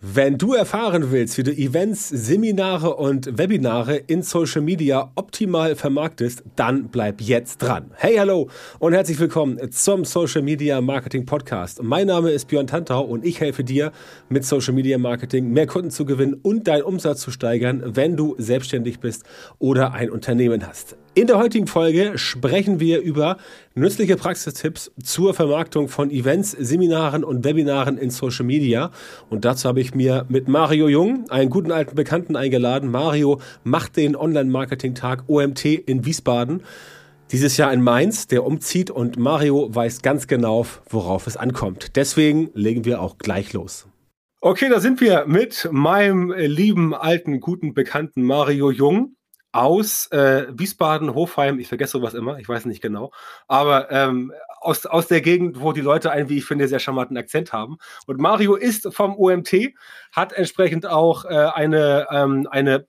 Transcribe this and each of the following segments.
Wenn du erfahren willst, wie du Events, Seminare und Webinare in Social Media optimal vermarktest, dann bleib jetzt dran. Hey, hallo und herzlich willkommen zum Social Media Marketing Podcast. Mein Name ist Björn Tantau und ich helfe dir mit Social Media Marketing mehr Kunden zu gewinnen und deinen Umsatz zu steigern, wenn du selbstständig bist oder ein Unternehmen hast. In der heutigen Folge sprechen wir über nützliche Praxistipps zur Vermarktung von Events, Seminaren und Webinaren in Social Media. Und dazu habe ich mir mit Mario Jung, einen guten alten Bekannten, eingeladen. Mario macht den Online-Marketing-Tag OMT in Wiesbaden. Dieses Jahr in Mainz, der umzieht und Mario weiß ganz genau, worauf es ankommt. Deswegen legen wir auch gleich los. Okay, da sind wir mit meinem lieben alten guten Bekannten Mario Jung aus äh, Wiesbaden, Hofheim, ich vergesse sowas immer, ich weiß nicht genau, aber ähm, aus, aus der Gegend, wo die Leute einen, wie ich finde, sehr charmanten Akzent haben. Und Mario ist vom OMT, hat entsprechend auch äh, eine, ähm, eine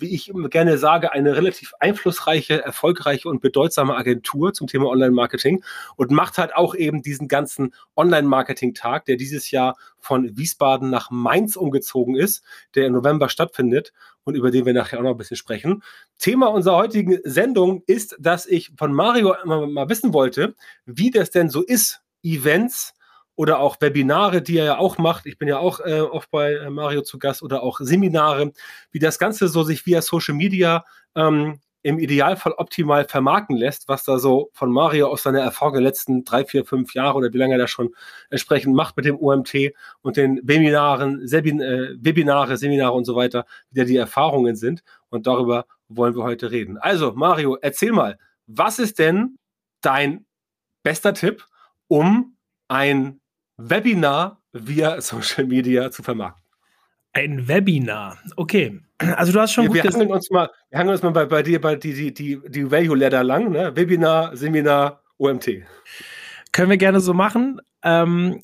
wie ich gerne sage, eine relativ einflussreiche, erfolgreiche und bedeutsame Agentur zum Thema Online-Marketing und macht halt auch eben diesen ganzen Online-Marketing-Tag, der dieses Jahr von Wiesbaden nach Mainz umgezogen ist, der im November stattfindet und über den wir nachher auch noch ein bisschen sprechen. Thema unserer heutigen Sendung ist, dass ich von Mario mal wissen wollte, wie das denn so ist, Events oder auch Webinare, die er ja auch macht. Ich bin ja auch äh, oft bei äh, Mario zu Gast oder auch Seminare, wie das Ganze so sich via Social Media ähm, im Idealfall optimal vermarkten lässt, was da so von Mario aus seiner Erfahrung der letzten drei, vier, fünf Jahre oder wie lange er das schon entsprechend macht mit dem OMT und den Webinaren, Sebin, äh, Webinare, Seminare und so weiter, wie da die Erfahrungen sind. Und darüber wollen wir heute reden. Also, Mario, erzähl mal, was ist denn dein bester Tipp, um ein Webinar via Social Media zu vermarkten. Ein Webinar, okay. Also du hast schon wir, gut wir hangeln uns mal, Wir hangeln uns mal bei, bei dir bei die, die, die, die Value Ladder lang, ne? Webinar, Seminar, OMT. Können wir gerne so machen. Ähm,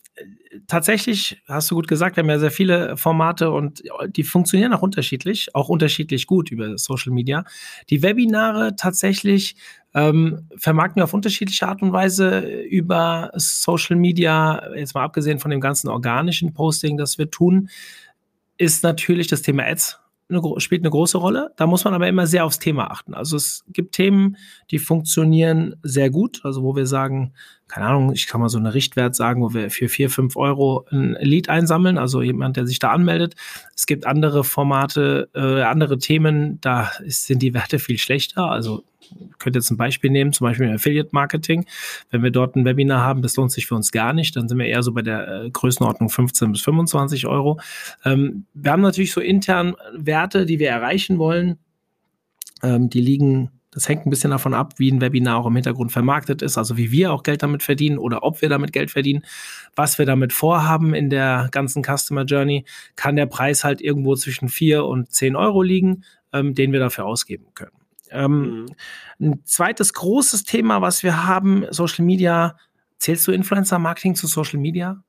tatsächlich, hast du gut gesagt, wir haben ja sehr viele Formate und die funktionieren auch unterschiedlich, auch unterschiedlich gut über Social Media. Die Webinare tatsächlich ähm, vermarkten wir auf unterschiedliche Art und Weise über Social Media, jetzt mal abgesehen von dem ganzen organischen Posting, das wir tun, ist natürlich das Thema Ads eine, spielt eine große Rolle. Da muss man aber immer sehr aufs Thema achten. Also es gibt Themen, die funktionieren sehr gut. Also wo wir sagen, keine Ahnung, ich kann mal so einen Richtwert sagen, wo wir für vier, fünf Euro ein Lead einsammeln, also jemand, der sich da anmeldet. Es gibt andere Formate, äh, andere Themen, da ist, sind die Werte viel schlechter. Also könnt jetzt ein Beispiel nehmen, zum Beispiel Affiliate Marketing. Wenn wir dort ein Webinar haben, das lohnt sich für uns gar nicht, dann sind wir eher so bei der äh, Größenordnung 15 bis 25 Euro. Ähm, wir haben natürlich so intern Werte, die wir erreichen wollen. Ähm, die liegen das hängt ein bisschen davon ab, wie ein Webinar auch im Hintergrund vermarktet ist, also wie wir auch Geld damit verdienen oder ob wir damit Geld verdienen, was wir damit vorhaben in der ganzen Customer Journey, kann der Preis halt irgendwo zwischen 4 und 10 Euro liegen, ähm, den wir dafür ausgeben können. Ähm, mhm. Ein zweites großes Thema, was wir haben, Social Media. Zählst du Influencer Marketing zu Social Media?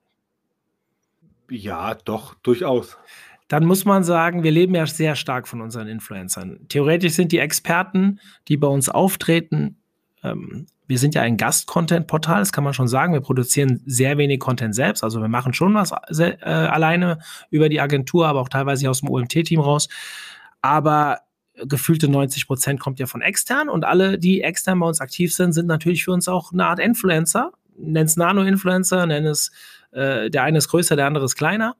Ja, doch, durchaus. Dann muss man sagen, wir leben ja sehr stark von unseren Influencern. Theoretisch sind die Experten, die bei uns auftreten, ähm, wir sind ja ein Gast-Content-Portal, das kann man schon sagen. Wir produzieren sehr wenig Content selbst. Also wir machen schon was äh, alleine über die Agentur, aber auch teilweise aus dem OMT-Team raus. Aber gefühlte 90 Prozent kommt ja von extern und alle, die extern bei uns aktiv sind, sind natürlich für uns auch eine Art Influencer. Nenn es Nano-Influencer, nenn es, äh, der eine ist größer, der andere ist kleiner.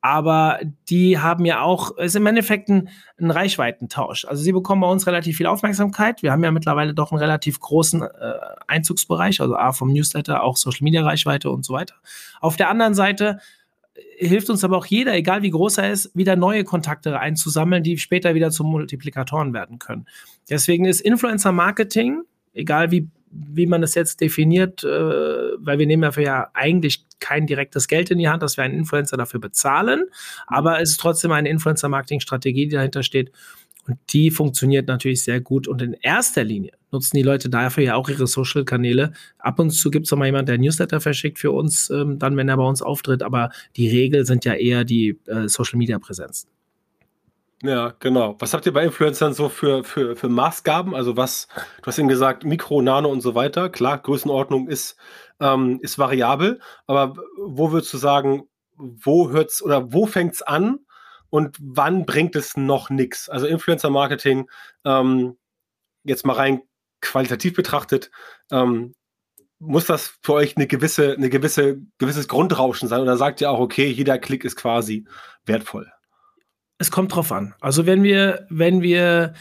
Aber die haben ja auch, ist im Endeffekt ein, ein Reichweitentausch. Also sie bekommen bei uns relativ viel Aufmerksamkeit. Wir haben ja mittlerweile doch einen relativ großen äh, Einzugsbereich, also A vom Newsletter, auch Social Media Reichweite und so weiter. Auf der anderen Seite hilft uns aber auch jeder, egal wie groß er ist, wieder neue Kontakte einzusammeln, die später wieder zu Multiplikatoren werden können. Deswegen ist Influencer Marketing, egal wie, wie man es jetzt definiert, äh, weil wir nehmen dafür ja eigentlich kein direktes Geld in die Hand, dass wir einen Influencer dafür bezahlen, aber es ist trotzdem eine Influencer-Marketing-Strategie, die dahinter steht. Und die funktioniert natürlich sehr gut. Und in erster Linie nutzen die Leute dafür ja auch ihre Social-Kanäle. Ab und zu gibt es mal jemand, der Newsletter verschickt für uns, ähm, dann, wenn er bei uns auftritt. Aber die Regel sind ja eher die äh, Social-Media-Präsenzen. Ja, genau. Was habt ihr bei Influencern so für, für, für Maßgaben? Also was, du hast eben gesagt, Mikro, Nano und so weiter. Klar, Größenordnung ist, ähm, ist variabel, aber wo würdest du sagen, wo hört's oder wo fängt's an und wann bringt es noch nichts? Also Influencer-Marketing, ähm, jetzt mal rein qualitativ betrachtet, ähm, muss das für euch eine gewisse, eine gewisse, gewisses Grundrauschen sein oder sagt ihr auch, okay, jeder Klick ist quasi wertvoll? Es kommt drauf an. Also wenn wir, wenn wir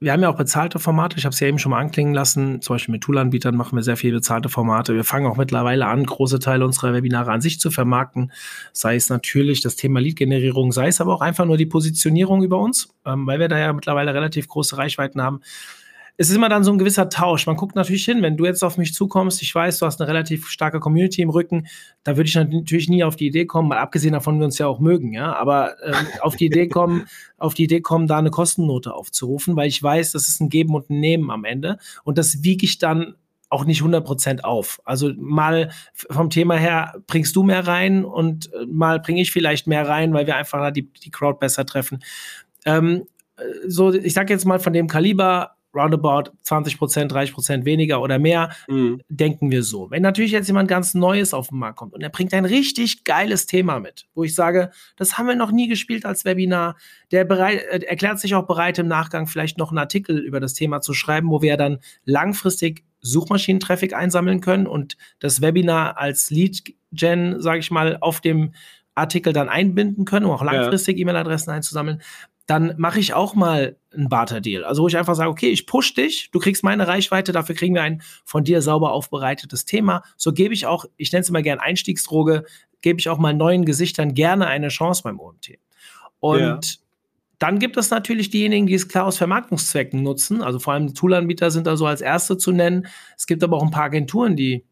wir haben ja auch bezahlte Formate. Ich habe es ja eben schon mal anklingen lassen. Zum Beispiel mit Toolanbietern machen wir sehr viele bezahlte Formate. Wir fangen auch mittlerweile an, große Teile unserer Webinare an sich zu vermarkten. Sei es natürlich das Thema Lead-Generierung, sei es aber auch einfach nur die Positionierung über uns, ähm, weil wir da ja mittlerweile relativ große Reichweiten haben es ist immer dann so ein gewisser Tausch. Man guckt natürlich hin, wenn du jetzt auf mich zukommst, ich weiß, du hast eine relativ starke Community im Rücken, da würde ich natürlich nie auf die Idee kommen, mal abgesehen davon, wir uns ja auch mögen, ja, aber ähm, auf die Idee kommen, auf die Idee kommen, da eine Kostennote aufzurufen, weil ich weiß, das ist ein Geben und ein Nehmen am Ende und das wiege ich dann auch nicht 100% auf. Also mal vom Thema her bringst du mehr rein und äh, mal bringe ich vielleicht mehr rein, weil wir einfach die, die Crowd besser treffen. Ähm, äh, so, ich sag jetzt mal von dem Kaliber roundabout 20 Prozent, 30 Prozent weniger oder mehr, mhm. denken wir so. Wenn natürlich jetzt jemand ganz Neues auf den Markt kommt und er bringt ein richtig geiles Thema mit, wo ich sage, das haben wir noch nie gespielt als Webinar, der bereit, äh, erklärt sich auch bereit, im Nachgang vielleicht noch einen Artikel über das Thema zu schreiben, wo wir dann langfristig Suchmaschinentraffic einsammeln können und das Webinar als Lead-Gen, sage ich mal, auf dem Artikel dann einbinden können, um auch langfristig ja. E-Mail-Adressen einzusammeln dann mache ich auch mal einen Barter-Deal. Also wo ich einfach sage, okay, ich push dich, du kriegst meine Reichweite, dafür kriegen wir ein von dir sauber aufbereitetes Thema. So gebe ich auch, ich nenne es immer gerne Einstiegsdroge, gebe ich auch mal neuen Gesichtern gerne eine Chance beim OMT. Und ja. dann gibt es natürlich diejenigen, die es klar aus Vermarktungszwecken nutzen. Also vor allem Toolanbieter sind da so als erste zu nennen. Es gibt aber auch ein paar Agenturen, die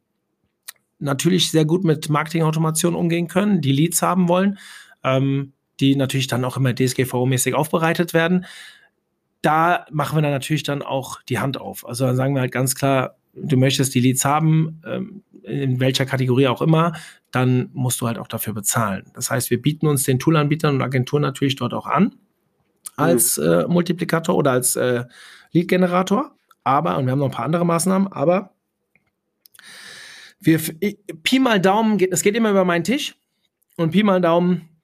natürlich sehr gut mit Marketingautomation umgehen können, die Leads haben wollen. Ähm, die natürlich dann auch immer DSGVO-mäßig aufbereitet werden. Da machen wir dann natürlich dann auch die Hand auf. Also dann sagen wir halt ganz klar, du möchtest die Leads haben, ähm, in welcher Kategorie auch immer, dann musst du halt auch dafür bezahlen. Das heißt, wir bieten uns den Toolanbietern und Agenturen natürlich dort auch an als mhm. äh, Multiplikator oder als äh, Lead-Generator. Aber, und wir haben noch ein paar andere Maßnahmen, aber wir, Pi mal Daumen, geht, es geht immer über meinen Tisch und Pi mal Daumen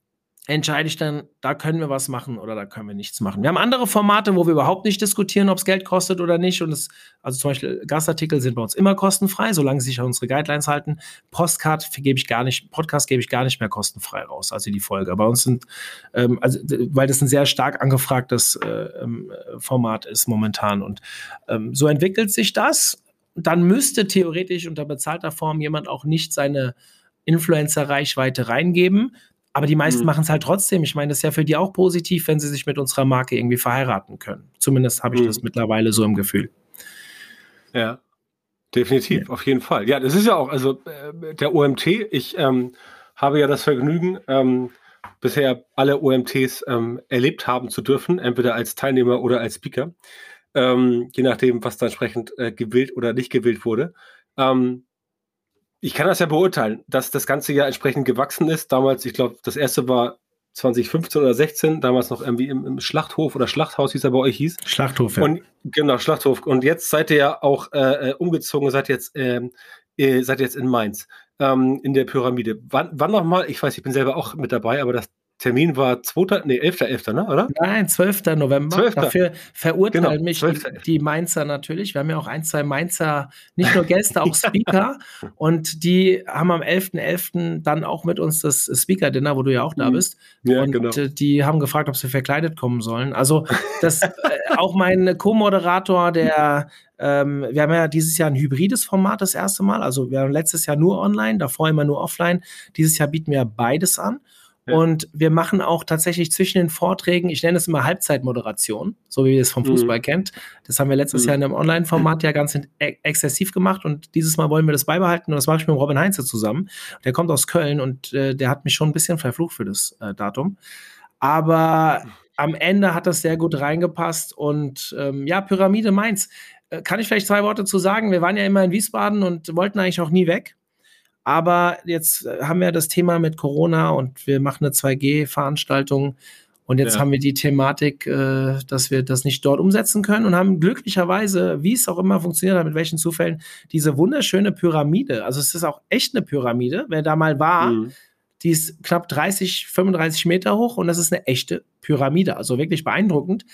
entscheide ich dann, da können wir was machen oder da können wir nichts machen. Wir haben andere Formate, wo wir überhaupt nicht diskutieren, ob es Geld kostet oder nicht. Und es, also zum Beispiel Gastartikel sind bei uns immer kostenfrei, solange sie sich an unsere Guidelines halten. Postcard gebe ich gar nicht, Podcast gebe ich gar nicht mehr kostenfrei raus, also die Folge. Bei uns sind, ähm, also, weil das ein sehr stark angefragtes äh, ähm, Format ist momentan. Und ähm, so entwickelt sich das. Dann müsste theoretisch unter bezahlter Form jemand auch nicht seine Influencer-Reichweite reingeben. Aber die meisten mhm. machen es halt trotzdem. Ich meine, das ist ja für die auch positiv, wenn sie sich mit unserer Marke irgendwie verheiraten können. Zumindest habe ich mhm. das mittlerweile so im Gefühl. Ja, definitiv, ja. auf jeden Fall. Ja, das ist ja auch, also äh, der OMT, ich ähm, habe ja das Vergnügen, ähm, bisher alle OMTs ähm, erlebt haben zu dürfen, entweder als Teilnehmer oder als Speaker, ähm, je nachdem, was da entsprechend äh, gewählt oder nicht gewählt wurde. Ähm, ich kann das ja beurteilen, dass das ganze Jahr entsprechend gewachsen ist. Damals, ich glaube, das erste war 2015 oder 16, damals noch irgendwie im, im, Schlachthof oder Schlachthaus, wie es ja bei euch hieß. Schlachthof, ja. Und, genau, Schlachthof. Und jetzt seid ihr ja auch äh, äh umgezogen, seid jetzt, ähm, äh, seid jetzt in Mainz, ähm, in der Pyramide. Wann, wann nochmal? Ich weiß, ich bin selber auch mit dabei, aber das Termin war 2. Nee, 11.11., 11., ne, oder? Nein, 12. November. 12. Dafür verurteilen genau, mich die, die, Mainzer natürlich. Wir haben ja auch ein, zwei Mainzer, nicht nur Gäste, auch Speaker. und die haben am 11.11. .11. dann auch mit uns das Speaker-Dinner, wo du ja auch da mhm. bist. Ja, und genau. die haben gefragt, ob sie verkleidet kommen sollen. Also, das äh, auch mein Co-Moderator, der ähm, wir haben ja dieses Jahr ein hybrides Format das erste Mal. Also wir haben letztes Jahr nur online, davor immer nur offline. Dieses Jahr bieten wir beides an. Und wir machen auch tatsächlich zwischen den Vorträgen, ich nenne es immer Halbzeitmoderation, so wie ihr es vom Fußball mhm. kennt. Das haben wir letztes mhm. Jahr in einem Online-Format ja ganz e exzessiv gemacht und dieses Mal wollen wir das beibehalten und das mache ich mit Robin Heinze zusammen. Der kommt aus Köln und äh, der hat mich schon ein bisschen verflucht für das äh, Datum. Aber am Ende hat das sehr gut reingepasst und ähm, ja, Pyramide Mainz. Äh, kann ich vielleicht zwei Worte zu sagen? Wir waren ja immer in Wiesbaden und wollten eigentlich auch nie weg. Aber jetzt äh, haben wir das Thema mit Corona und wir machen eine 2G-Veranstaltung. Und jetzt ja. haben wir die Thematik, äh, dass wir das nicht dort umsetzen können und haben glücklicherweise, wie es auch immer funktioniert hat, mit welchen Zufällen, diese wunderschöne Pyramide. Also es ist auch echt eine Pyramide. Wer da mal war, mhm. Die ist knapp 30, 35 Meter hoch und das ist eine echte Pyramide. Also wirklich beeindruckend.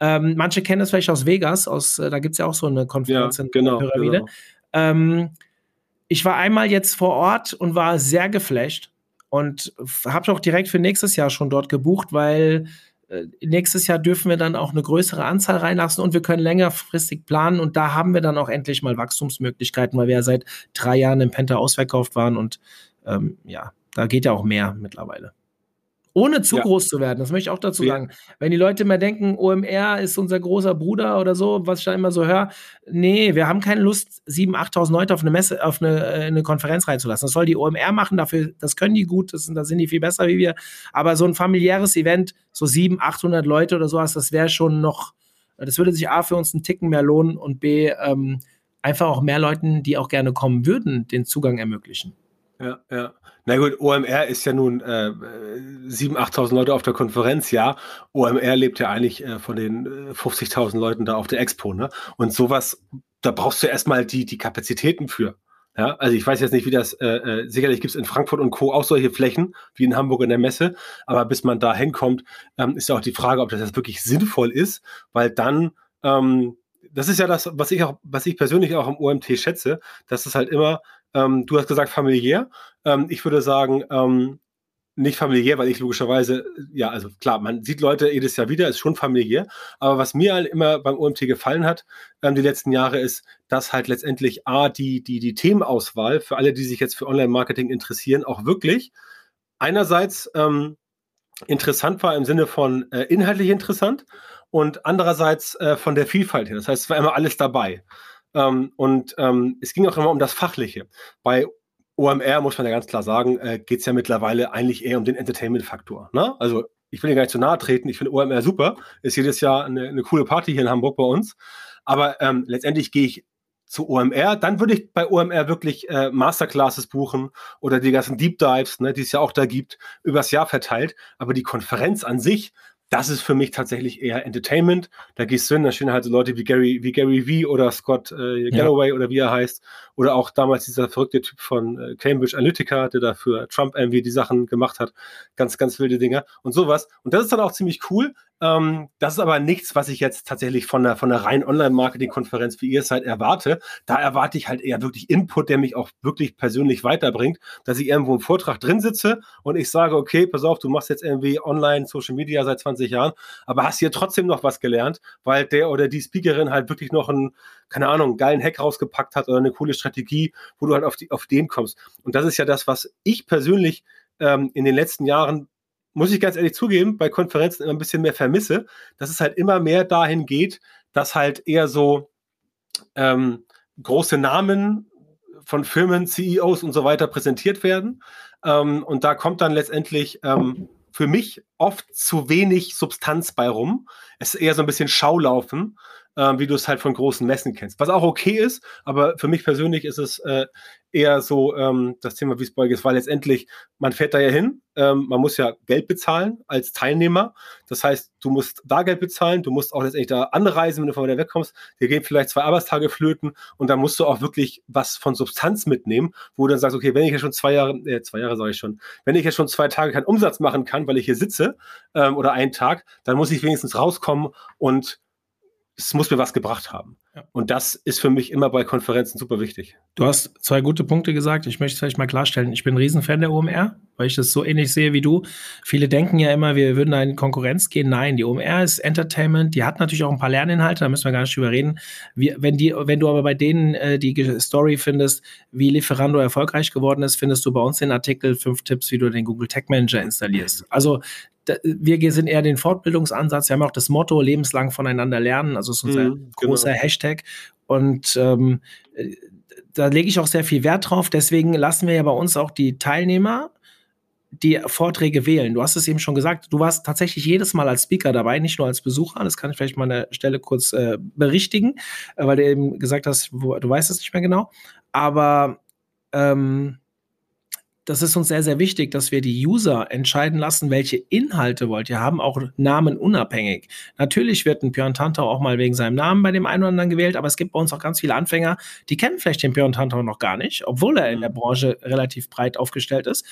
Ähm, manche kennen das vielleicht aus Vegas, aus, äh, da gibt es ja auch so eine Konferenz ja, genau, in der Pyramide. Genau. Ähm, ich war einmal jetzt vor Ort und war sehr geflasht und habe auch direkt für nächstes Jahr schon dort gebucht, weil äh, nächstes Jahr dürfen wir dann auch eine größere Anzahl reinlassen und wir können längerfristig planen und da haben wir dann auch endlich mal Wachstumsmöglichkeiten, weil wir ja seit drei Jahren im Penta ausverkauft waren und ähm, ja, da geht ja auch mehr mittlerweile. Ohne zu ja. groß zu werden, das möchte ich auch dazu ja. sagen. Wenn die Leute immer denken, OMR ist unser großer Bruder oder so, was ich da immer so höre, nee, wir haben keine Lust, 7.000, 8.000 Leute auf eine Messe, auf eine, äh, eine Konferenz reinzulassen. Das soll die OMR machen, dafür, das können die gut, das, da sind die viel besser wie wir. Aber so ein familiäres Event, so 700, 800 Leute oder sowas, das wäre schon noch, das würde sich A für uns einen Ticken mehr lohnen und B, ähm, einfach auch mehr Leuten, die auch gerne kommen würden, den Zugang ermöglichen. Ja, ja. Na gut, OMR ist ja nun äh, 7.000, 8.000 Leute auf der Konferenz, ja. OMR lebt ja eigentlich äh, von den äh, 50.000 Leuten da auf der Expo, ne? Und sowas, da brauchst du erstmal die, die Kapazitäten für. Ja, also ich weiß jetzt nicht, wie das, äh, äh, sicherlich gibt es in Frankfurt und Co. auch solche Flächen, wie in Hamburg in der Messe, aber bis man da hinkommt, ähm, ist ja auch die Frage, ob das jetzt wirklich sinnvoll ist, weil dann, ähm, das ist ja das, was ich auch, was ich persönlich auch am OMT schätze, dass es halt immer ähm, du hast gesagt familiär. Ähm, ich würde sagen, ähm, nicht familiär, weil ich logischerweise, ja, also klar, man sieht Leute jedes Jahr wieder, ist schon familiär. Aber was mir halt immer beim OMT gefallen hat, ähm, die letzten Jahre, ist, dass halt letztendlich A, die, die, die Themenauswahl für alle, die sich jetzt für Online-Marketing interessieren, auch wirklich einerseits ähm, interessant war im Sinne von äh, inhaltlich interessant und andererseits äh, von der Vielfalt her. Das heißt, es war immer alles dabei. Ähm, und ähm, es ging auch immer um das Fachliche. Bei OMR muss man ja ganz klar sagen, äh, geht es ja mittlerweile eigentlich eher um den Entertainment-Faktor. Ne? Also ich will dir gar nicht zu nahe treten, ich finde OMR super, ist jedes Jahr eine, eine coole Party hier in Hamburg bei uns. Aber ähm, letztendlich gehe ich zu OMR, dann würde ich bei OMR wirklich äh, Masterclasses buchen oder die ganzen Deep Dives, ne, die es ja auch da gibt, übers Jahr verteilt. Aber die Konferenz an sich, das ist für mich tatsächlich eher Entertainment. Da gehst du hin, da stehen halt so Leute wie Gary, wie Gary V oder Scott äh, Galloway ja. oder wie er heißt. Oder auch damals dieser verrückte Typ von äh, Cambridge Analytica, der da für Trump irgendwie die Sachen gemacht hat. Ganz, ganz wilde Dinge und sowas. Und das ist dann auch ziemlich cool. Ähm, das ist aber nichts, was ich jetzt tatsächlich von der, von der reinen Online-Marketing-Konferenz, wie ihr seid, erwarte. Da erwarte ich halt eher wirklich Input, der mich auch wirklich persönlich weiterbringt, dass ich irgendwo im Vortrag drin sitze und ich sage, okay, pass auf, du machst jetzt irgendwie online Social Media seit 20 Jahren, aber hast hier trotzdem noch was gelernt, weil der oder die Speakerin halt wirklich noch einen, keine Ahnung, einen geilen Hack rausgepackt hat oder eine coole Strategie, wo du halt auf, die, auf den kommst. Und das ist ja das, was ich persönlich ähm, in den letzten Jahren muss ich ganz ehrlich zugeben, bei Konferenzen immer ein bisschen mehr vermisse, dass es halt immer mehr dahin geht, dass halt eher so ähm, große Namen von Firmen, CEOs und so weiter präsentiert werden. Ähm, und da kommt dann letztendlich ähm, für mich oft zu wenig Substanz bei rum. Es ist eher so ein bisschen Schaulaufen äh, wie du es halt von großen Messen kennst. Was auch okay ist, aber für mich persönlich ist es äh, eher so ähm, das Thema, wie es bei euch ist, weil letztendlich, man fährt da ja hin, ähm, man muss ja Geld bezahlen als Teilnehmer. Das heißt, du musst da Geld bezahlen, du musst auch letztendlich da anreisen, wenn du von da wegkommst. Dir gehen vielleicht zwei Arbeitstage flöten und dann musst du auch wirklich was von Substanz mitnehmen, wo du dann sagst, okay, wenn ich ja schon zwei Jahre, äh, zwei Jahre sage ich schon, wenn ich ja schon zwei Tage keinen Umsatz machen kann, weil ich hier sitze ähm, oder einen Tag, dann muss ich wenigstens rauskommen und es muss mir was gebracht haben. Ja. Und das ist für mich immer bei Konferenzen super wichtig. Du hast zwei gute Punkte gesagt. Ich möchte es vielleicht mal klarstellen. Ich bin ein Riesenfan der OMR, weil ich das so ähnlich sehe wie du. Viele denken ja immer, wir würden da in Konkurrenz gehen. Nein, die OMR ist Entertainment. Die hat natürlich auch ein paar Lerninhalte, da müssen wir gar nicht drüber reden. Wie, wenn, die, wenn du aber bei denen äh, die Story findest, wie Lieferando erfolgreich geworden ist, findest du bei uns den Artikel fünf Tipps, wie du den Google Tag Manager installierst. Also wir sind eher den Fortbildungsansatz. Wir haben auch das Motto lebenslang voneinander lernen. Also ist unser mhm, großer genau. Hashtag. Und ähm, da lege ich auch sehr viel Wert drauf. Deswegen lassen wir ja bei uns auch die Teilnehmer die Vorträge wählen. Du hast es eben schon gesagt, du warst tatsächlich jedes Mal als Speaker dabei, nicht nur als Besucher. Das kann ich vielleicht mal an der Stelle kurz äh, berichtigen, äh, weil du eben gesagt hast, wo, du weißt es nicht mehr genau. Aber ähm, das ist uns sehr, sehr wichtig, dass wir die User entscheiden lassen, welche Inhalte wollt ihr haben, auch Namen unabhängig. Natürlich wird ein Björn Tantau auch mal wegen seinem Namen bei dem einen oder anderen gewählt, aber es gibt bei uns auch ganz viele Anfänger, die kennen vielleicht den Björn Tantau noch gar nicht, obwohl er in der Branche relativ breit aufgestellt ist.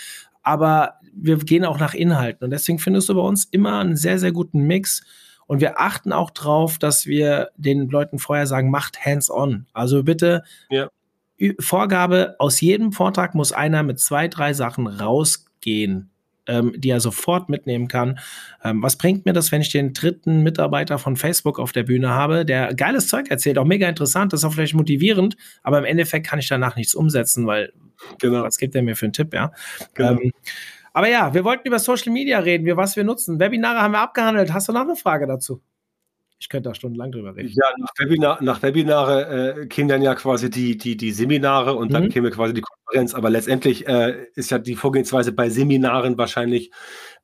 aber wir gehen auch nach Inhalten. Und deswegen findest du bei uns immer einen sehr, sehr guten Mix. Und wir achten auch drauf, dass wir den Leuten vorher sagen, macht hands-on. Also bitte ja. Vorgabe, aus jedem Vortrag muss einer mit zwei, drei Sachen rausgehen ähm, die er sofort mitnehmen kann. Ähm, was bringt mir das, wenn ich den dritten Mitarbeiter von Facebook auf der Bühne habe, der geiles Zeug erzählt, auch mega interessant, das ist auch vielleicht motivierend, aber im Endeffekt kann ich danach nichts umsetzen, weil genau. was gibt er mir für einen Tipp, ja? Genau. Ähm, aber ja, wir wollten über Social Media reden, wir, was wir nutzen. Webinare haben wir abgehandelt. Hast du noch eine Frage dazu? Ich könnte da stundenlang drüber reden. Ja, nach, Webinar, nach Webinare äh, kämen dann ja quasi die, die, die Seminare und dann mhm. käme quasi die Konferenz. Aber letztendlich äh, ist ja die Vorgehensweise bei Seminaren wahrscheinlich,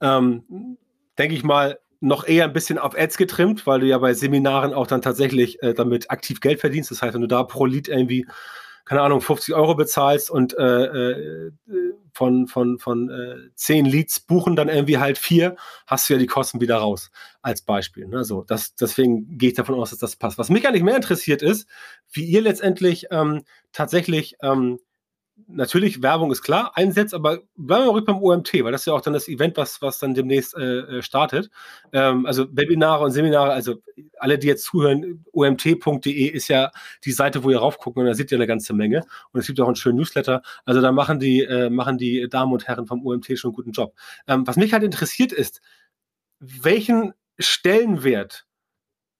ähm, denke ich mal, noch eher ein bisschen auf Ads getrimmt, weil du ja bei Seminaren auch dann tatsächlich äh, damit aktiv Geld verdienst. Das heißt, wenn du da pro Lied irgendwie keine Ahnung, 50 Euro bezahlst und äh, äh, von, von, von äh, 10 Leads buchen dann irgendwie halt vier, hast du ja die Kosten wieder raus, als Beispiel. Ne? So, das, deswegen gehe ich davon aus, dass das passt. Was mich eigentlich mehr interessiert ist, wie ihr letztendlich ähm, tatsächlich ähm, natürlich, Werbung ist klar, einsetzt, aber bleiben wir ruhig beim OMT, weil das ist ja auch dann das Event, was, was dann demnächst äh, äh, startet. Ähm, also Webinare und Seminare, also alle, die jetzt zuhören, omt.de ist ja die Seite, wo ihr raufgucken und da seht ihr eine ganze Menge. Und es gibt auch einen schönen Newsletter. Also da machen die, äh, machen die Damen und Herren vom OMT schon einen guten Job. Ähm, was mich halt interessiert ist, welchen Stellenwert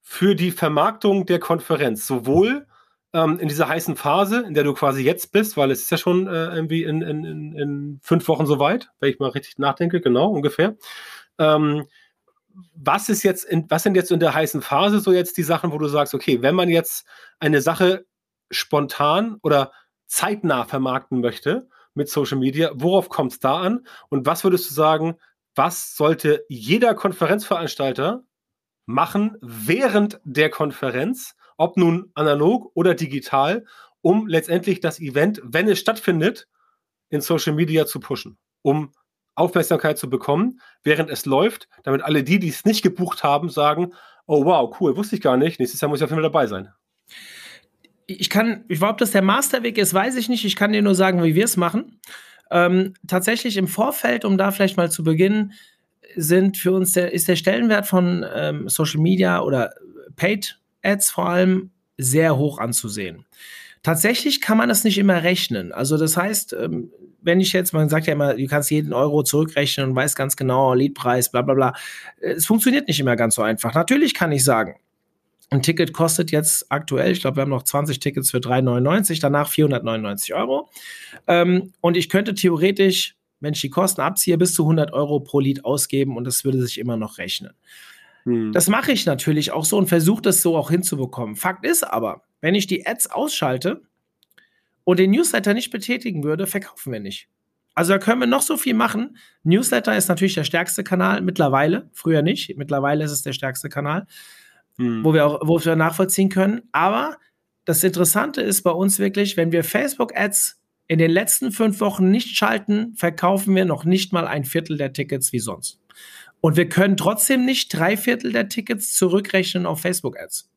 für die Vermarktung der Konferenz sowohl ähm, in dieser heißen Phase, in der du quasi jetzt bist, weil es ist ja schon äh, irgendwie in, in, in, in fünf Wochen soweit, wenn ich mal richtig nachdenke, genau, ungefähr. Ähm, was ist jetzt, in, was sind jetzt in der heißen Phase so jetzt die Sachen, wo du sagst, okay, wenn man jetzt eine Sache spontan oder zeitnah vermarkten möchte mit Social Media, worauf kommt es da an? Und was würdest du sagen, was sollte jeder Konferenzveranstalter machen während der Konferenz, ob nun analog oder digital, um letztendlich das Event, wenn es stattfindet, in Social Media zu pushen, um Aufmerksamkeit zu bekommen, während es läuft, damit alle die, die es nicht gebucht haben, sagen, oh wow, cool, wusste ich gar nicht, nächstes Jahr muss ich auf jeden Fall dabei sein. Ich kann, ich ob das der Masterweg ist, weiß ich nicht. Ich kann dir nur sagen, wie wir es machen. Ähm, tatsächlich im Vorfeld, um da vielleicht mal zu beginnen, sind für uns der, ist der Stellenwert von ähm, Social Media oder Paid Ads vor allem sehr hoch anzusehen. Tatsächlich kann man das nicht immer rechnen. Also das heißt, ähm, wenn ich jetzt, man sagt ja immer, du kannst jeden Euro zurückrechnen und weißt ganz genau, Leadpreis, bla bla bla. Es funktioniert nicht immer ganz so einfach. Natürlich kann ich sagen, ein Ticket kostet jetzt aktuell, ich glaube, wir haben noch 20 Tickets für 3,99, danach 499 Euro. Ähm, und ich könnte theoretisch, wenn ich die Kosten abziehe, bis zu 100 Euro pro Lied ausgeben und das würde sich immer noch rechnen. Hm. Das mache ich natürlich auch so und versuche das so auch hinzubekommen. Fakt ist aber, wenn ich die Ads ausschalte und den Newsletter nicht betätigen würde, verkaufen wir nicht. Also da können wir noch so viel machen. Newsletter ist natürlich der stärkste Kanal mittlerweile. Früher nicht. Mittlerweile ist es der stärkste Kanal, hm. wo wir auch, wo wir nachvollziehen können. Aber das Interessante ist bei uns wirklich, wenn wir Facebook-Ads in den letzten fünf Wochen nicht schalten, verkaufen wir noch nicht mal ein Viertel der Tickets wie sonst. Und wir können trotzdem nicht drei Viertel der Tickets zurückrechnen auf Facebook-Ads.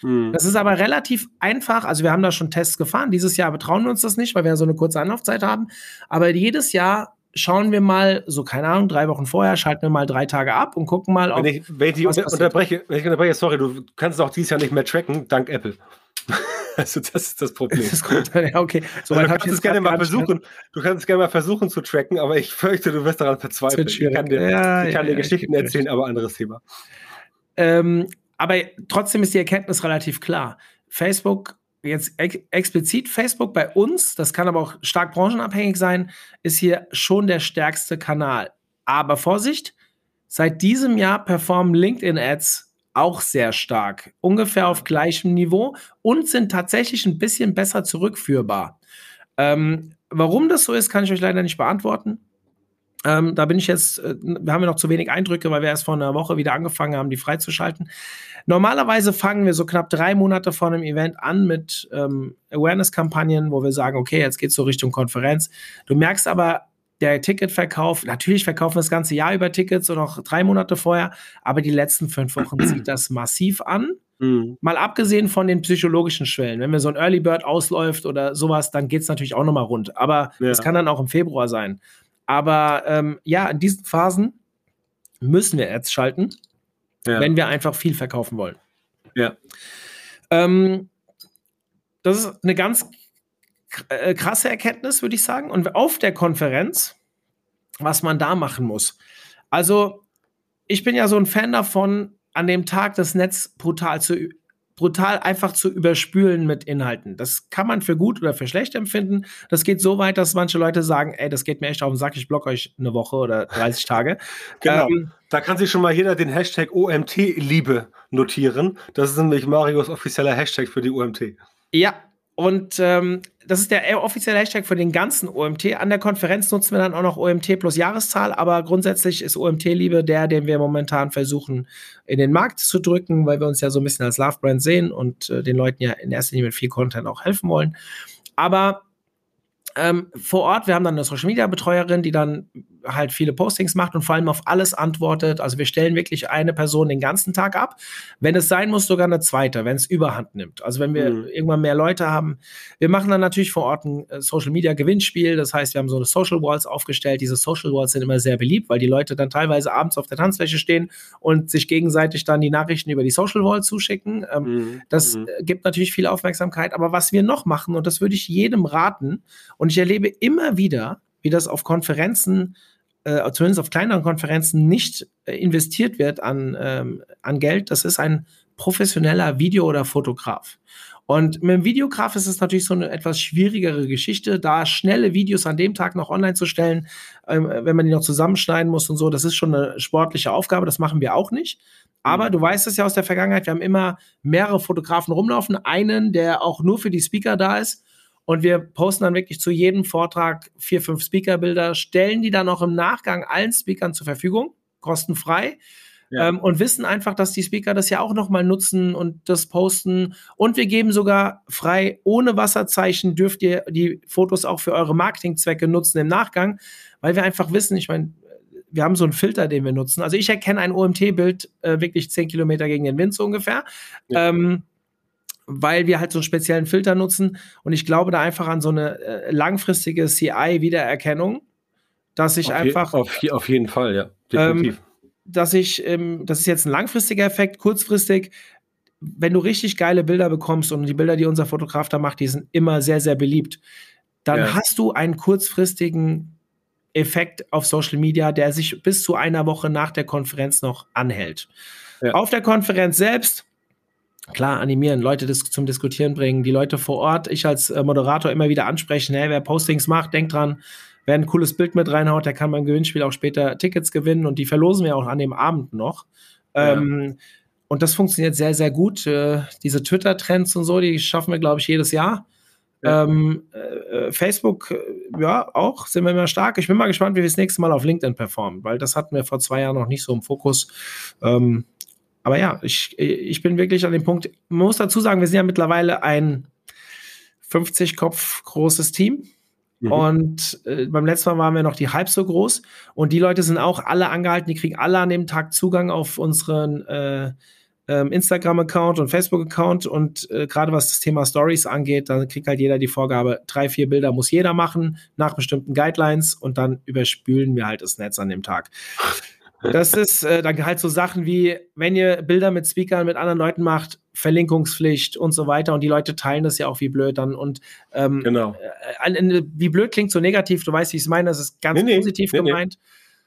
Hm. Das ist aber relativ einfach. Also wir haben da schon Tests gefahren. Dieses Jahr betrauen wir uns das nicht, weil wir ja so eine kurze Anlaufzeit haben. Aber jedes Jahr schauen wir mal, so keine Ahnung, drei Wochen vorher, schalten wir mal drei Tage ab und gucken mal, ob. Wenn ich, wenn ich unter, unterbreche, wenn ich unterbreche, sorry, du kannst auch dieses Jahr nicht mehr tracken, dank Apple. Also das ist das Problem. Das ist. Ja, okay. So also, du kannst es gerne mal versuchen. Du kannst es gerne mal versuchen zu tracken, aber ich fürchte, du wirst daran verzweifeln. Ich kann dir, ja, ich kann ja, dir Geschichten erzählen, aber anderes Thema. Ähm, aber trotzdem ist die Erkenntnis relativ klar. Facebook jetzt ex explizit Facebook bei uns, das kann aber auch stark branchenabhängig sein, ist hier schon der stärkste Kanal. Aber Vorsicht, seit diesem Jahr performen LinkedIn-Ads auch sehr stark, ungefähr auf gleichem Niveau und sind tatsächlich ein bisschen besser zurückführbar. Ähm, warum das so ist, kann ich euch leider nicht beantworten. Ähm, da bin ich jetzt, äh, wir haben ja noch zu wenig Eindrücke, weil wir erst vor einer Woche wieder angefangen haben, die freizuschalten. Normalerweise fangen wir so knapp drei Monate vor einem Event an mit ähm, Awareness-Kampagnen, wo wir sagen, okay, jetzt geht's so Richtung Konferenz. Du merkst aber der Ticketverkauf, natürlich verkaufen wir das ganze Jahr über Tickets und auch drei Monate vorher, aber die letzten fünf Wochen zieht das massiv an. Mhm. Mal abgesehen von den psychologischen Schwellen. Wenn mir so ein Early Bird ausläuft oder sowas, dann geht es natürlich auch nochmal rund. Aber es ja. kann dann auch im Februar sein. Aber ähm, ja, in diesen Phasen müssen wir Ads schalten, ja. wenn wir einfach viel verkaufen wollen. Ja. Ähm, das ist eine ganz krasse Erkenntnis, würde ich sagen. Und auf der Konferenz, was man da machen muss. Also, ich bin ja so ein Fan davon, an dem Tag das Netz brutal zu brutal einfach zu überspülen mit Inhalten. Das kann man für gut oder für schlecht empfinden. Das geht so weit, dass manche Leute sagen, ey, das geht mir echt auf den Sack, ich block euch eine Woche oder 30 Tage. genau. Ähm, da kann sich schon mal jeder den Hashtag OMT-Liebe notieren. Das ist nämlich Marios offizieller Hashtag für die OMT. Ja, und ähm, das ist der offizielle Hashtag für den ganzen OMT. An der Konferenz nutzen wir dann auch noch OMT plus Jahreszahl, aber grundsätzlich ist OMT-Liebe der, den wir momentan versuchen in den Markt zu drücken, weil wir uns ja so ein bisschen als Love-Brand sehen und äh, den Leuten ja in erster Linie mit viel Content auch helfen wollen. Aber ähm, vor Ort, wir haben dann eine Social Media Betreuerin, die dann halt viele Postings macht und vor allem auf alles antwortet. Also wir stellen wirklich eine Person den ganzen Tag ab. Wenn es sein muss, sogar eine zweite, wenn es Überhand nimmt. Also wenn wir mhm. irgendwann mehr Leute haben. Wir machen dann natürlich vor Ort ein äh, Social Media Gewinnspiel. Das heißt, wir haben so eine Social Walls aufgestellt. Diese Social Walls sind immer sehr beliebt, weil die Leute dann teilweise abends auf der Tanzfläche stehen und sich gegenseitig dann die Nachrichten über die Social Wall zuschicken. Ähm, mhm. Das mhm. Äh, gibt natürlich viel Aufmerksamkeit. Aber was wir noch machen, und das würde ich jedem raten, und ich erlebe immer wieder, wie das auf Konferenzen äh, zumindest auf kleineren Konferenzen nicht äh, investiert wird an, ähm, an Geld, das ist ein professioneller Video- oder Fotograf. Und mit dem Videograf ist es natürlich so eine etwas schwierigere Geschichte, da schnelle Videos an dem Tag noch online zu stellen, ähm, wenn man die noch zusammenschneiden muss und so. Das ist schon eine sportliche Aufgabe, das machen wir auch nicht. Aber mhm. du weißt es ja aus der Vergangenheit, wir haben immer mehrere Fotografen rumlaufen. Einen, der auch nur für die Speaker da ist und wir posten dann wirklich zu jedem Vortrag vier, fünf Speakerbilder, stellen die dann auch im Nachgang allen Speakern zur Verfügung, kostenfrei. Ja. Ähm, und wissen einfach, dass die Speaker das ja auch nochmal nutzen und das posten. Und wir geben sogar frei, ohne Wasserzeichen dürft ihr die Fotos auch für eure Marketingzwecke nutzen im Nachgang, weil wir einfach wissen, ich meine, wir haben so einen Filter, den wir nutzen. Also ich erkenne ein OMT-Bild äh, wirklich zehn Kilometer gegen den Wind so ungefähr. Ja. Ähm, weil wir halt so einen speziellen Filter nutzen. Und ich glaube da einfach an so eine äh, langfristige CI-Wiedererkennung, dass ich auf einfach. Je, auf, auf, jeden Fall, ja. Definitiv. Ähm, dass ich, ähm, das ist jetzt ein langfristiger Effekt, kurzfristig, wenn du richtig geile Bilder bekommst und die Bilder, die unser Fotograf da macht, die sind immer sehr, sehr beliebt, dann ja. hast du einen kurzfristigen Effekt auf Social Media, der sich bis zu einer Woche nach der Konferenz noch anhält. Ja. Auf der Konferenz selbst klar animieren, Leute dis zum Diskutieren bringen, die Leute vor Ort, ich als äh, Moderator immer wieder ansprechen, hey, wer Postings macht, denkt dran, wer ein cooles Bild mit reinhaut, der kann beim Gewinnspiel auch später Tickets gewinnen und die verlosen wir auch an dem Abend noch. Ja. Ähm, und das funktioniert sehr, sehr gut. Äh, diese Twitter-Trends und so, die schaffen wir, glaube ich, jedes Jahr. Ja. Ähm, äh, Facebook, äh, ja, auch, sind wir immer stark. Ich bin mal gespannt, wie wir das nächste Mal auf LinkedIn performen, weil das hatten wir vor zwei Jahren noch nicht so im Fokus. Ähm, aber ja, ich, ich bin wirklich an dem Punkt, man muss dazu sagen, wir sind ja mittlerweile ein 50 Kopf großes Team. Mhm. Und äh, beim letzten Mal waren wir noch die halb so groß. Und die Leute sind auch alle angehalten, die kriegen alle an dem Tag Zugang auf unseren äh, ähm, Instagram-Account und Facebook-Account. Und äh, gerade was das Thema Stories angeht, dann kriegt halt jeder die Vorgabe, drei, vier Bilder muss jeder machen nach bestimmten Guidelines und dann überspülen wir halt das Netz an dem Tag. Das ist äh, dann halt so Sachen wie, wenn ihr Bilder mit Speakern mit anderen Leuten macht, Verlinkungspflicht und so weiter und die Leute teilen das ja auch wie blöd dann und ähm, genau. Äh, wie blöd klingt so negativ, du weißt, wie ich es meine, das ist ganz nee, positiv nee, gemeint.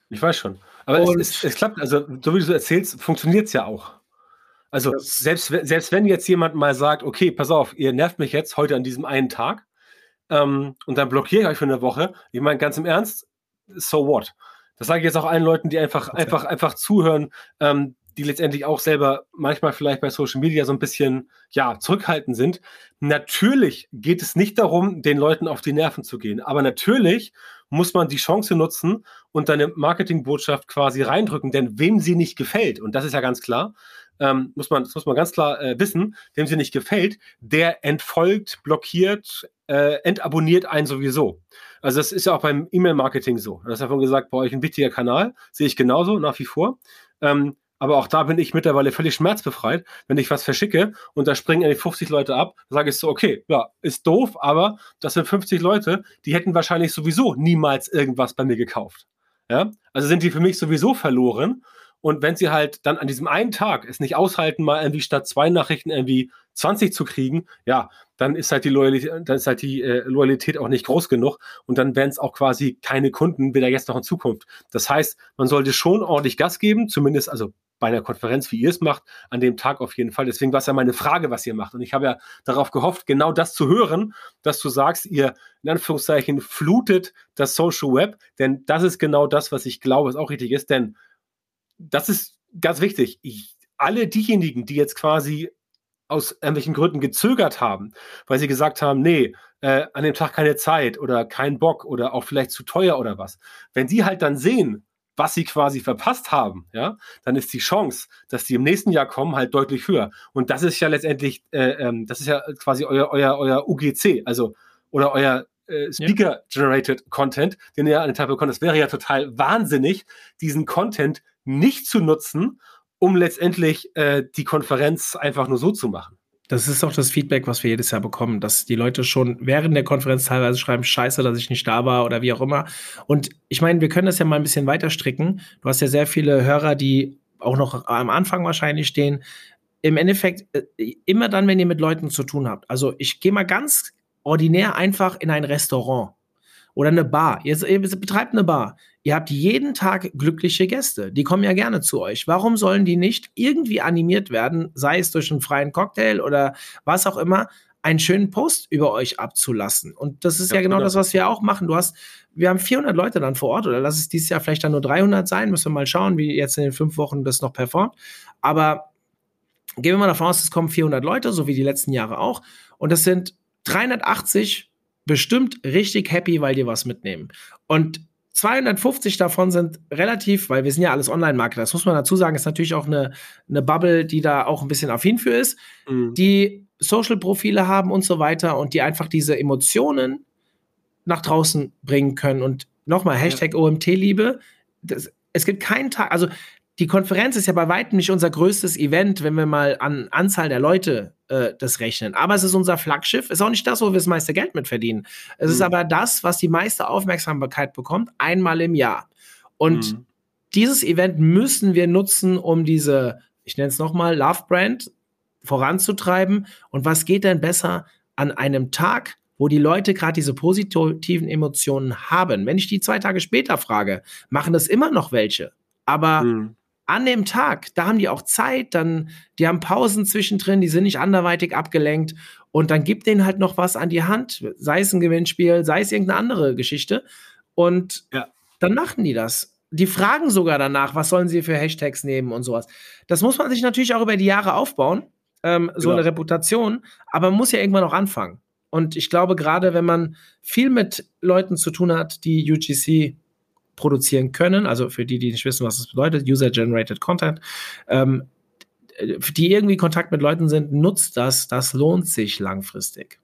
Nee. Ich weiß schon. Aber es, es, es, klappt, also so wie du erzählst, funktioniert es ja auch. Also selbst, selbst wenn jetzt jemand mal sagt, okay, pass auf, ihr nervt mich jetzt heute an diesem einen Tag ähm, und dann blockiere ich euch für eine Woche, ich meine ganz im Ernst, so what? Das sage ich jetzt auch allen Leuten, die einfach, okay. einfach, einfach zuhören, ähm, die letztendlich auch selber manchmal vielleicht bei Social Media so ein bisschen, ja, zurückhaltend sind. Natürlich geht es nicht darum, den Leuten auf die Nerven zu gehen. Aber natürlich muss man die Chance nutzen und deine Marketingbotschaft quasi reindrücken. Denn wem sie nicht gefällt, und das ist ja ganz klar, ähm, muss man, das muss man ganz klar äh, wissen, dem sie nicht gefällt, der entfolgt, blockiert, äh, entabonniert einen sowieso. Also das ist ja auch beim E-Mail-Marketing so. Das ja von gesagt, bei euch ein wichtiger Kanal, sehe ich genauso nach wie vor. Ähm, aber auch da bin ich mittlerweile völlig schmerzbefreit. Wenn ich was verschicke und da springen eigentlich 50 Leute ab, sage ich so, okay, ja, ist doof, aber das sind 50 Leute, die hätten wahrscheinlich sowieso niemals irgendwas bei mir gekauft. Ja, also sind die für mich sowieso verloren. Und wenn sie halt dann an diesem einen Tag es nicht aushalten, mal irgendwie statt zwei Nachrichten irgendwie 20 zu kriegen, ja, dann ist halt die Loyalität, dann ist halt die äh, Loyalität auch nicht groß genug und dann wären es auch quasi keine Kunden, weder jetzt noch in Zukunft. Das heißt, man sollte schon ordentlich Gas geben, zumindest also bei einer Konferenz, wie ihr es macht, an dem Tag auf jeden Fall. Deswegen war es ja meine Frage, was ihr macht. Und ich habe ja darauf gehofft, genau das zu hören, dass du sagst, ihr in Anführungszeichen flutet das Social Web, denn das ist genau das, was ich glaube, was auch richtig ist, denn das ist ganz wichtig. Ich, alle diejenigen, die jetzt quasi aus irgendwelchen Gründen gezögert haben, weil sie gesagt haben, nee, äh, an dem Tag keine Zeit oder kein Bock oder auch vielleicht zu teuer oder was. Wenn die halt dann sehen, was sie quasi verpasst haben, ja, dann ist die Chance, dass die im nächsten Jahr kommen, halt deutlich höher. Und das ist ja letztendlich, äh, ähm, das ist ja quasi euer, euer, euer UGC, also oder euer äh, Speaker-Generated ja. Content, den ihr an den Tag bekommt. Das wäre ja total wahnsinnig, diesen Content nicht zu nutzen, um letztendlich äh, die Konferenz einfach nur so zu machen. Das ist auch das Feedback, was wir jedes Jahr bekommen, dass die Leute schon während der Konferenz teilweise schreiben, scheiße, dass ich nicht da war oder wie auch immer. Und ich meine, wir können das ja mal ein bisschen weiter stricken. Du hast ja sehr viele Hörer, die auch noch am Anfang wahrscheinlich stehen. Im Endeffekt, äh, immer dann, wenn ihr mit Leuten zu tun habt. Also ich gehe mal ganz ordinär einfach in ein Restaurant oder eine Bar. Ihr, ihr betreibt eine Bar. Ihr habt jeden Tag glückliche Gäste. Die kommen ja gerne zu euch. Warum sollen die nicht irgendwie animiert werden, sei es durch einen freien Cocktail oder was auch immer, einen schönen Post über euch abzulassen? Und das ist ja, ja genau, genau das, was wir auch machen. Du hast, wir haben 400 Leute dann vor Ort oder lass es dieses Jahr vielleicht dann nur 300 sein. Müssen wir mal schauen, wie jetzt in den fünf Wochen das noch performt. Aber gehen wir mal davon aus, es kommen 400 Leute, so wie die letzten Jahre auch. Und das sind 380 bestimmt richtig happy, weil die was mitnehmen. Und 250 davon sind relativ, weil wir sind ja alles Online-Marketer, das muss man dazu sagen, ist natürlich auch eine, eine Bubble, die da auch ein bisschen affin für ist, mhm. die Social-Profile haben und so weiter und die einfach diese Emotionen nach draußen bringen können. Und nochmal, Hashtag ja. OMT-Liebe, es gibt keinen Tag, also die Konferenz ist ja bei weitem nicht unser größtes Event, wenn wir mal an Anzahl der Leute äh, das rechnen. Aber es ist unser Flaggschiff, ist auch nicht das, wo wir das meiste Geld mit verdienen. Es mhm. ist aber das, was die meiste Aufmerksamkeit bekommt, einmal im Jahr. Und mhm. dieses Event müssen wir nutzen, um diese, ich nenne es nochmal, Love Brand voranzutreiben. Und was geht denn besser an einem Tag, wo die Leute gerade diese positiven Emotionen haben? Wenn ich die zwei Tage später frage, machen das immer noch welche. Aber mhm an dem Tag, da haben die auch Zeit, dann, die haben Pausen zwischendrin, die sind nicht anderweitig abgelenkt und dann gibt denen halt noch was an die Hand, sei es ein Gewinnspiel, sei es irgendeine andere Geschichte und ja. dann machen die das. Die fragen sogar danach, was sollen sie für Hashtags nehmen und sowas. Das muss man sich natürlich auch über die Jahre aufbauen, ähm, so genau. eine Reputation, aber man muss ja irgendwann auch anfangen. Und ich glaube, gerade wenn man viel mit Leuten zu tun hat, die UGC produzieren können, also für die, die nicht wissen, was das bedeutet, User-Generated Content, ähm, die irgendwie Kontakt mit Leuten sind, nutzt das, das lohnt sich langfristig.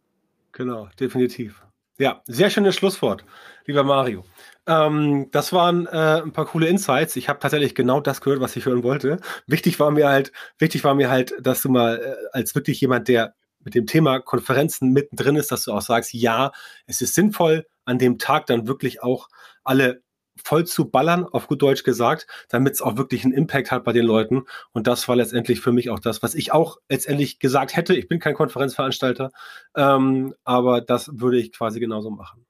Genau, definitiv. Ja, sehr schönes Schlusswort, lieber Mario. Ähm, das waren äh, ein paar coole Insights. Ich habe tatsächlich genau das gehört, was ich hören wollte. Wichtig war mir halt, wichtig war mir halt, dass du mal äh, als wirklich jemand, der mit dem Thema Konferenzen mittendrin ist, dass du auch sagst, ja, es ist sinnvoll, an dem Tag dann wirklich auch alle voll zu ballern, auf gut Deutsch gesagt, damit es auch wirklich einen Impact hat bei den Leuten. Und das war letztendlich für mich auch das, was ich auch letztendlich gesagt hätte. Ich bin kein Konferenzveranstalter, ähm, aber das würde ich quasi genauso machen.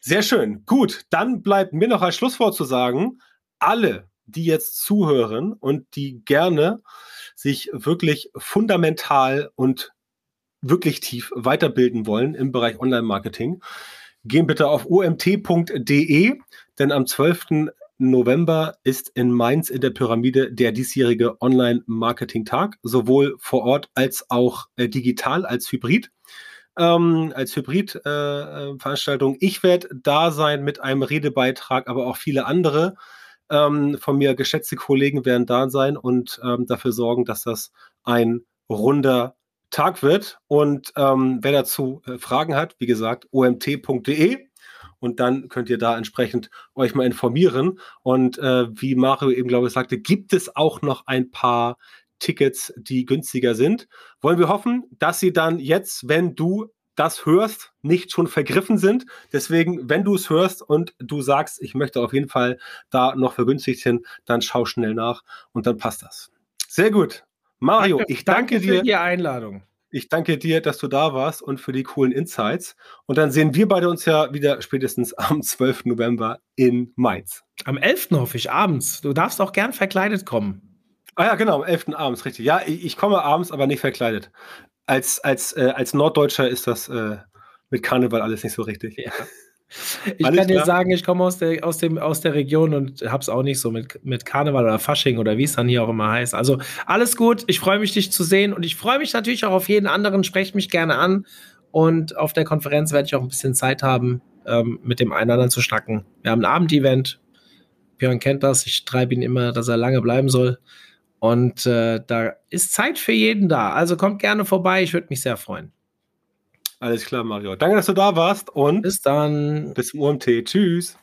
Sehr schön. Gut, dann bleibt mir noch als Schlusswort zu sagen, alle, die jetzt zuhören und die gerne sich wirklich fundamental und wirklich tief weiterbilden wollen im Bereich Online-Marketing, gehen bitte auf omt.de, denn am 12. November ist in Mainz in der Pyramide der diesjährige Online-Marketing-Tag, sowohl vor Ort als auch äh, digital, als Hybrid. Ähm, als Hybrid-Veranstaltung. Äh, ich werde da sein mit einem Redebeitrag, aber auch viele andere ähm, von mir geschätzte Kollegen werden da sein und ähm, dafür sorgen, dass das ein runder Tag wird. Und ähm, wer dazu äh, Fragen hat, wie gesagt, omt.de. und dann könnt ihr da entsprechend euch mal informieren. Und äh, wie Mario eben, glaube ich, sagte, gibt es auch noch ein paar Tickets, die günstiger sind. Wollen wir hoffen, dass sie dann jetzt, wenn du das hörst, nicht schon vergriffen sind. Deswegen, wenn du es hörst und du sagst, ich möchte auf jeden Fall da noch vergünstigt hin, dann schau schnell nach und dann passt das. Sehr gut. Mario, danke, ich danke, danke dir. Für die Einladung. Ich danke dir, dass du da warst und für die coolen Insights. Und dann sehen wir beide uns ja wieder spätestens am 12. November in Mainz. Am 11. hoffe ich, abends. Du darfst auch gern verkleidet kommen. Ah ja, genau, am 11. abends, richtig. Ja, ich, ich komme abends, aber nicht verkleidet als, als, äh, als Norddeutscher ist das äh, mit Karneval alles nicht so richtig. Ja. Ich alles kann dir sagen, ich komme aus der, aus, dem, aus der Region und habe es auch nicht so mit, mit Karneval oder Fasching oder wie es dann hier auch immer heißt. Also alles gut, ich freue mich, dich zu sehen und ich freue mich natürlich auch auf jeden anderen. Sprecht mich gerne an und auf der Konferenz werde ich auch ein bisschen Zeit haben, ähm, mit dem einen oder anderen zu schnacken. Wir haben ein Abendevent. Björn kennt das, ich treibe ihn immer, dass er lange bleiben soll. Und äh, da ist Zeit für jeden da. Also kommt gerne vorbei, ich würde mich sehr freuen. Alles klar, Mario. Danke, dass du da warst und bis dann. Bis zum UMT. Tschüss.